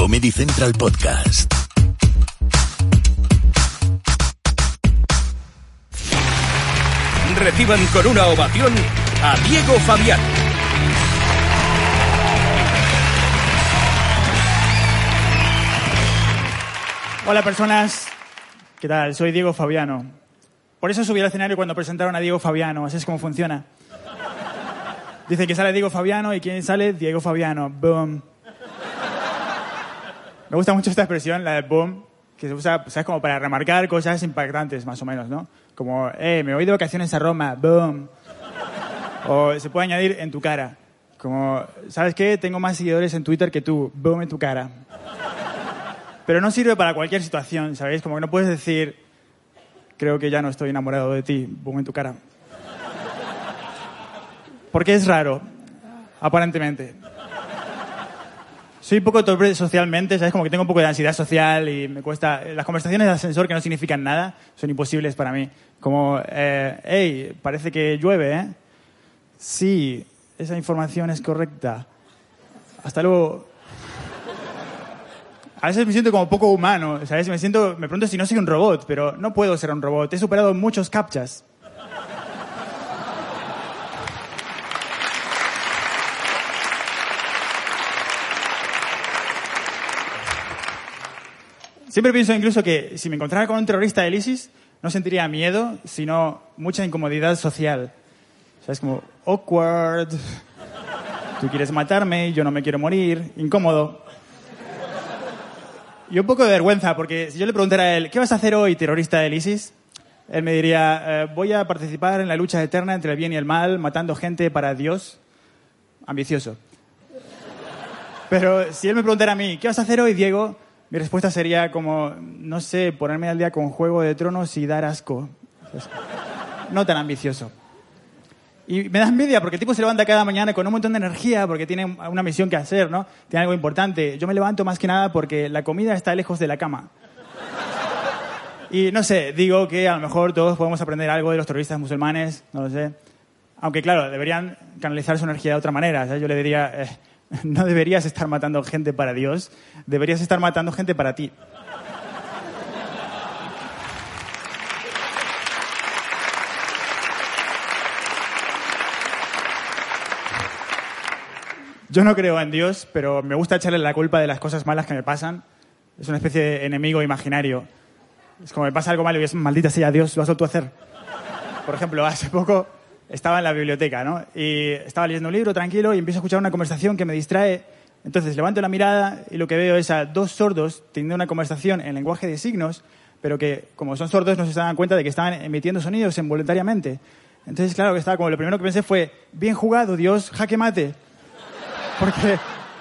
Comedy Central Podcast. Reciban con una ovación a Diego Fabián. Hola personas, ¿qué tal? Soy Diego Fabiano. Por eso subí al escenario cuando presentaron a Diego Fabiano, así es como funciona. Dice que sale Diego Fabiano y quién sale Diego Fabiano. Boom. Me gusta mucho esta expresión, la de boom, que se usa, ¿sabes? Como para remarcar cosas impactantes, más o menos, ¿no? Como, eh, me voy de vacaciones a Roma, boom. O se puede añadir en tu cara. Como, ¿sabes qué? Tengo más seguidores en Twitter que tú, boom en tu cara. Pero no sirve para cualquier situación, ¿sabéis? Como que no puedes decir, creo que ya no estoy enamorado de ti, boom en tu cara. Porque es raro, aparentemente. Soy un poco torpe socialmente, ¿sabes? Como que tengo un poco de ansiedad social y me cuesta... Las conversaciones de ascensor que no significan nada son imposibles para mí. Como, eh, hey, parece que llueve, ¿eh? Sí, esa información es correcta. Hasta luego. A veces me siento como poco humano, ¿sabes? Me siento, me pregunto si no soy un robot, pero no puedo ser un robot. He superado muchos captchas. Siempre pienso incluso que si me encontrara con un terrorista del ISIS, no sentiría miedo, sino mucha incomodidad social. ¿Sabes? Como awkward. Tú quieres matarme, yo no me quiero morir. Incómodo. Y un poco de vergüenza, porque si yo le preguntara a él, ¿qué vas a hacer hoy, terrorista del ISIS? Él me diría, eh, voy a participar en la lucha eterna entre el bien y el mal, matando gente para Dios. Ambicioso. Pero si él me preguntara a mí, ¿qué vas a hacer hoy, Diego? Mi respuesta sería como, no sé, ponerme al día con Juego de Tronos y dar asco. No tan ambicioso. Y me da envidia porque el tipo se levanta cada mañana con un montón de energía porque tiene una misión que hacer, ¿no? Tiene algo importante. Yo me levanto más que nada porque la comida está lejos de la cama. Y no sé, digo que a lo mejor todos podemos aprender algo de los terroristas musulmanes, no lo sé. Aunque claro, deberían canalizar su energía de otra manera. Yo le diría, eh, no deberías estar matando gente para Dios, deberías estar matando gente para ti. Yo no creo en Dios, pero me gusta echarle la culpa de las cosas malas que me pasan. Es una especie de enemigo imaginario. Es como me pasa algo malo y es maldita sea Dios, lo has tú hacer. Por ejemplo, hace poco estaba en la biblioteca, ¿no? Y estaba leyendo un libro tranquilo y empiezo a escuchar una conversación que me distrae. Entonces levanto la mirada y lo que veo es a dos sordos teniendo una conversación en lenguaje de signos, pero que como son sordos no se dan cuenta de que estaban emitiendo sonidos involuntariamente. Entonces, claro que estaba como lo primero que pensé fue, bien jugado, Dios, jaque mate. Porque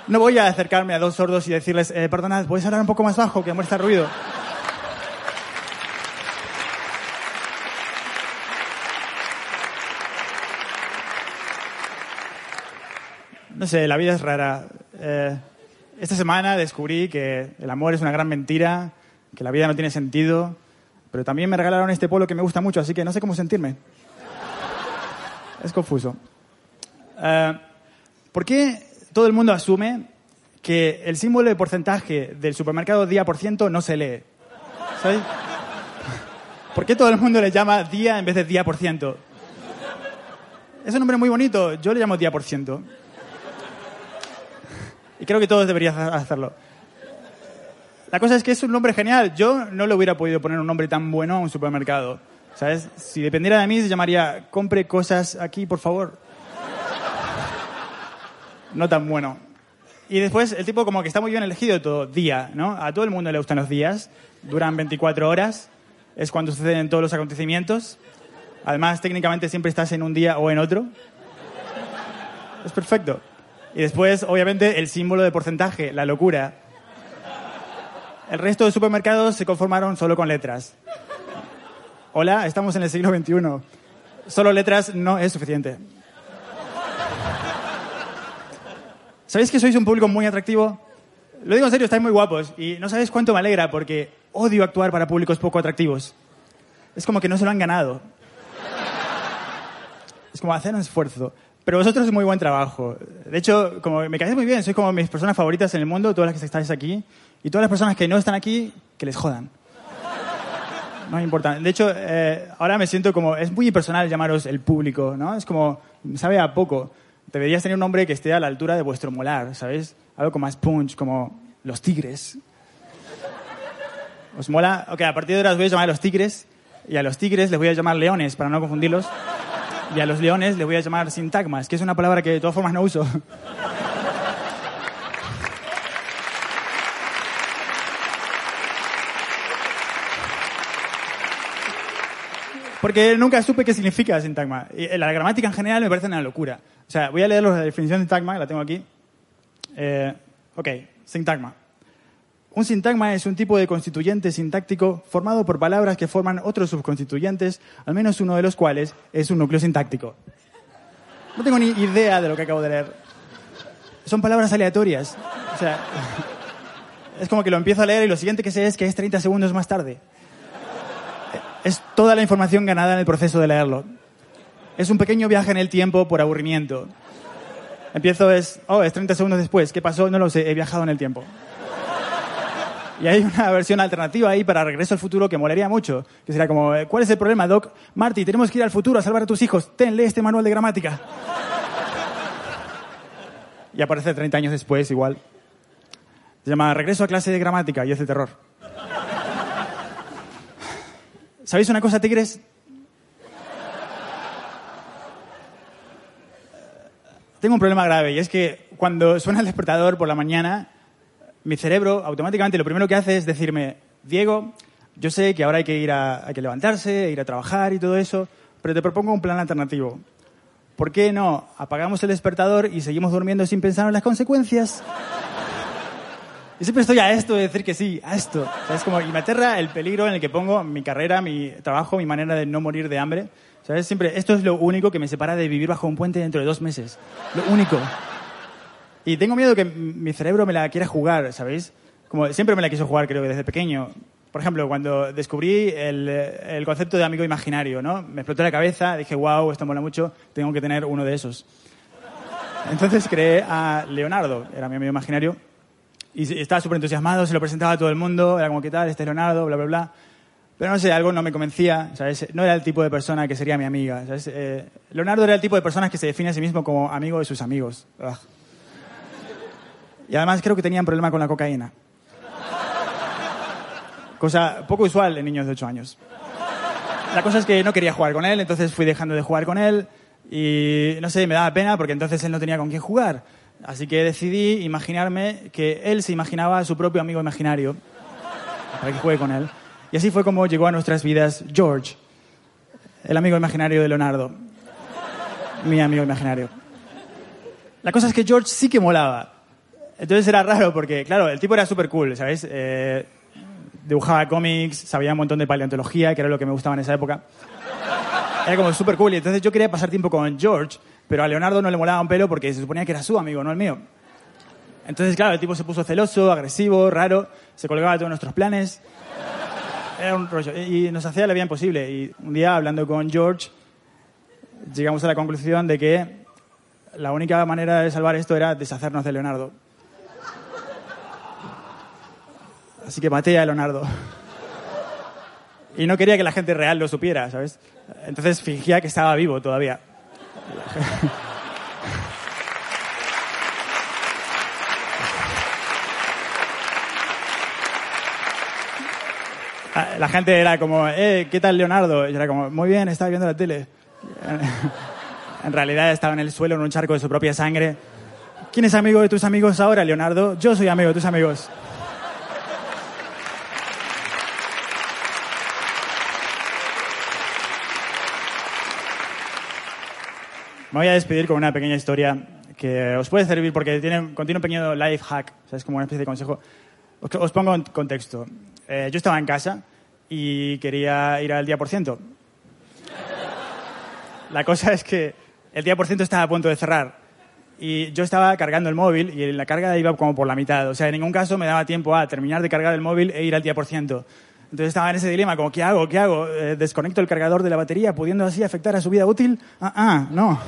no voy a acercarme a dos sordos y decirles, eh, perdonad, ¿puedes hablar un poco más bajo que muestra ruido? No sé, la vida es rara. Eh, esta semana descubrí que el amor es una gran mentira, que la vida no tiene sentido, pero también me regalaron este polo que me gusta mucho, así que no sé cómo sentirme. Es confuso. Eh, ¿Por qué todo el mundo asume que el símbolo de porcentaje del supermercado día por ciento no se lee. ¿Sabes? ¿Por qué todo el mundo le llama día en vez de día por ciento? Es un nombre muy bonito, yo le llamo día por ciento. Y creo que todos deberían hacerlo. La cosa es que es un nombre genial. Yo no le hubiera podido poner un nombre tan bueno a un supermercado. ¿Sabes? Si dependiera de mí, se llamaría Compre cosas aquí, por favor. No tan bueno. Y después el tipo como que está muy bien elegido todo. Día, ¿no? A todo el mundo le gustan los días. Duran 24 horas. Es cuando suceden todos los acontecimientos. Además, técnicamente siempre estás en un día o en otro. Es perfecto. Y después, obviamente, el símbolo de porcentaje, la locura. El resto de supermercados se conformaron solo con letras. Hola, estamos en el siglo XXI. Solo letras no es suficiente. ¿Sabéis que sois un público muy atractivo? Lo digo en serio, estáis muy guapos y no sabéis cuánto me alegra porque odio actuar para públicos poco atractivos. Es como que no se lo han ganado. Es como hacer un esfuerzo. Pero vosotros es muy buen trabajo. De hecho, como me caéis muy bien, sois como mis personas favoritas en el mundo, todas las que estáis aquí. Y todas las personas que no están aquí, que les jodan. No es importante. De hecho, eh, ahora me siento como... Es muy impersonal llamaros el público, ¿no? Es como... Sabe a poco. Deberías tener un nombre que esté a la altura de vuestro molar, ¿sabéis? Algo como más punch, como los tigres. ¿Os mola? Ok, a partir de ahora os voy a llamar los tigres. Y a los tigres les voy a llamar leones, para no confundirlos. Y a los leones les voy a llamar sintagmas, que es una palabra que de todas formas no uso. Porque nunca supe qué significa sintagma. Y la gramática en general me parece una locura. O sea, voy a leer la definición de sintagma, la tengo aquí. Eh, ok, sintagma. Un sintagma es un tipo de constituyente sintáctico formado por palabras que forman otros subconstituyentes, al menos uno de los cuales es un núcleo sintáctico. No tengo ni idea de lo que acabo de leer. Son palabras aleatorias. O sea, es como que lo empiezo a leer y lo siguiente que sé es que es 30 segundos más tarde es toda la información ganada en el proceso de leerlo. Es un pequeño viaje en el tiempo por aburrimiento. Empiezo es, oh, es 30 segundos después. ¿Qué pasó? No lo sé, he viajado en el tiempo. Y hay una versión alternativa ahí para Regreso al Futuro que molaría mucho. Que sería como, eh, ¿cuál es el problema, Doc? Marty, tenemos que ir al futuro a salvar a tus hijos. Ten, lee este manual de gramática. Y aparece 30 años después, igual. Se llama Regreso a clase de gramática y es de terror. ¿Sabéis una cosa, tigres? Tengo un problema grave y es que cuando suena el despertador por la mañana, mi cerebro automáticamente lo primero que hace es decirme, Diego, yo sé que ahora hay que ir a, hay que levantarse, ir a trabajar y todo eso, pero te propongo un plan alternativo. ¿Por qué no apagamos el despertador y seguimos durmiendo sin pensar en las consecuencias? Y siempre estoy a esto de decir que sí, a esto. es como, y me aterra el peligro en el que pongo mi carrera, mi trabajo, mi manera de no morir de hambre. ¿Sabes? Siempre, esto es lo único que me separa de vivir bajo un puente dentro de dos meses. Lo único. Y tengo miedo que mi cerebro me la quiera jugar, ¿sabéis? Como siempre me la quiso jugar, creo que desde pequeño. Por ejemplo, cuando descubrí el, el concepto de amigo imaginario, ¿no? Me explotó la cabeza, dije, wow, esto mola mucho, tengo que tener uno de esos. Entonces creé a Leonardo, era mi amigo imaginario, y estaba súper entusiasmado, se lo presentaba a todo el mundo, era como, ¿qué tal? Este es Leonardo, bla, bla, bla. Pero no sé, algo no me convencía, ¿sabes? No era el tipo de persona que sería mi amiga, ¿sabes? Eh, Leonardo era el tipo de persona que se define a sí mismo como amigo de sus amigos. Y además creo que tenía un problema con la cocaína. Cosa poco usual en niños de 8 años. La cosa es que no quería jugar con él, entonces fui dejando de jugar con él y no sé, me daba pena porque entonces él no tenía con quién jugar. Así que decidí imaginarme que él se imaginaba a su propio amigo imaginario para que juegue con él. Y así fue como llegó a nuestras vidas George, el amigo imaginario de Leonardo, mi amigo imaginario. La cosa es que George sí que molaba. Entonces era raro porque, claro, el tipo era súper cool, ¿sabes? Eh, dibujaba cómics, sabía un montón de paleontología, que era lo que me gustaba en esa época. Era como súper cool. Y entonces yo quería pasar tiempo con George pero a Leonardo no le molaba un pelo porque se suponía que era su amigo, no el mío. Entonces, claro, el tipo se puso celoso, agresivo, raro, se colgaba de todos nuestros planes. Era un rollo. Y nos hacía la vida imposible. Y un día, hablando con George, llegamos a la conclusión de que la única manera de salvar esto era deshacernos de Leonardo. Así que maté a Leonardo. Y no quería que la gente real lo supiera, ¿sabes? Entonces fingía que estaba vivo todavía. Ah, la gente era como, eh, ¿qué tal Leonardo? Y era como, muy bien, estaba viendo la tele. En realidad estaba en el suelo en un charco de su propia sangre. ¿Quién es amigo de tus amigos ahora, Leonardo? Yo soy amigo de tus amigos. Me voy a despedir con una pequeña historia que os puede servir porque tiene, contiene un pequeño life hack, o es como una especie de consejo. Os, os pongo en contexto. Eh, yo estaba en casa y quería ir al día por ciento. La cosa es que el día por ciento estaba a punto de cerrar y yo estaba cargando el móvil y la carga iba como por la mitad. O sea, en ningún caso me daba tiempo a terminar de cargar el móvil e ir al día por ciento. Entonces estaba en ese dilema, como, ¿qué hago? ¿Qué hago? Eh, ¿Desconecto el cargador de la batería pudiendo así afectar a su vida útil? Ah, ah, no.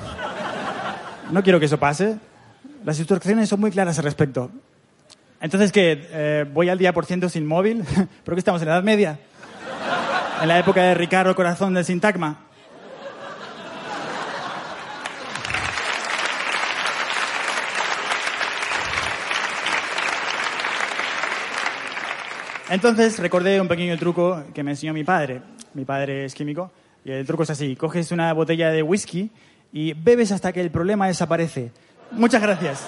No quiero que eso pase. Las instrucciones son muy claras al respecto. Entonces, ¿qué? Eh, ¿Voy al día por ciento sin móvil? ¿Pero que estamos en la Edad Media? ¿En la época de Ricardo Corazón del Sintagma? Entonces recordé un pequeño truco que me enseñó mi padre. Mi padre es químico y el truco es así. Coges una botella de whisky y bebes hasta que el problema desaparece. Muchas gracias.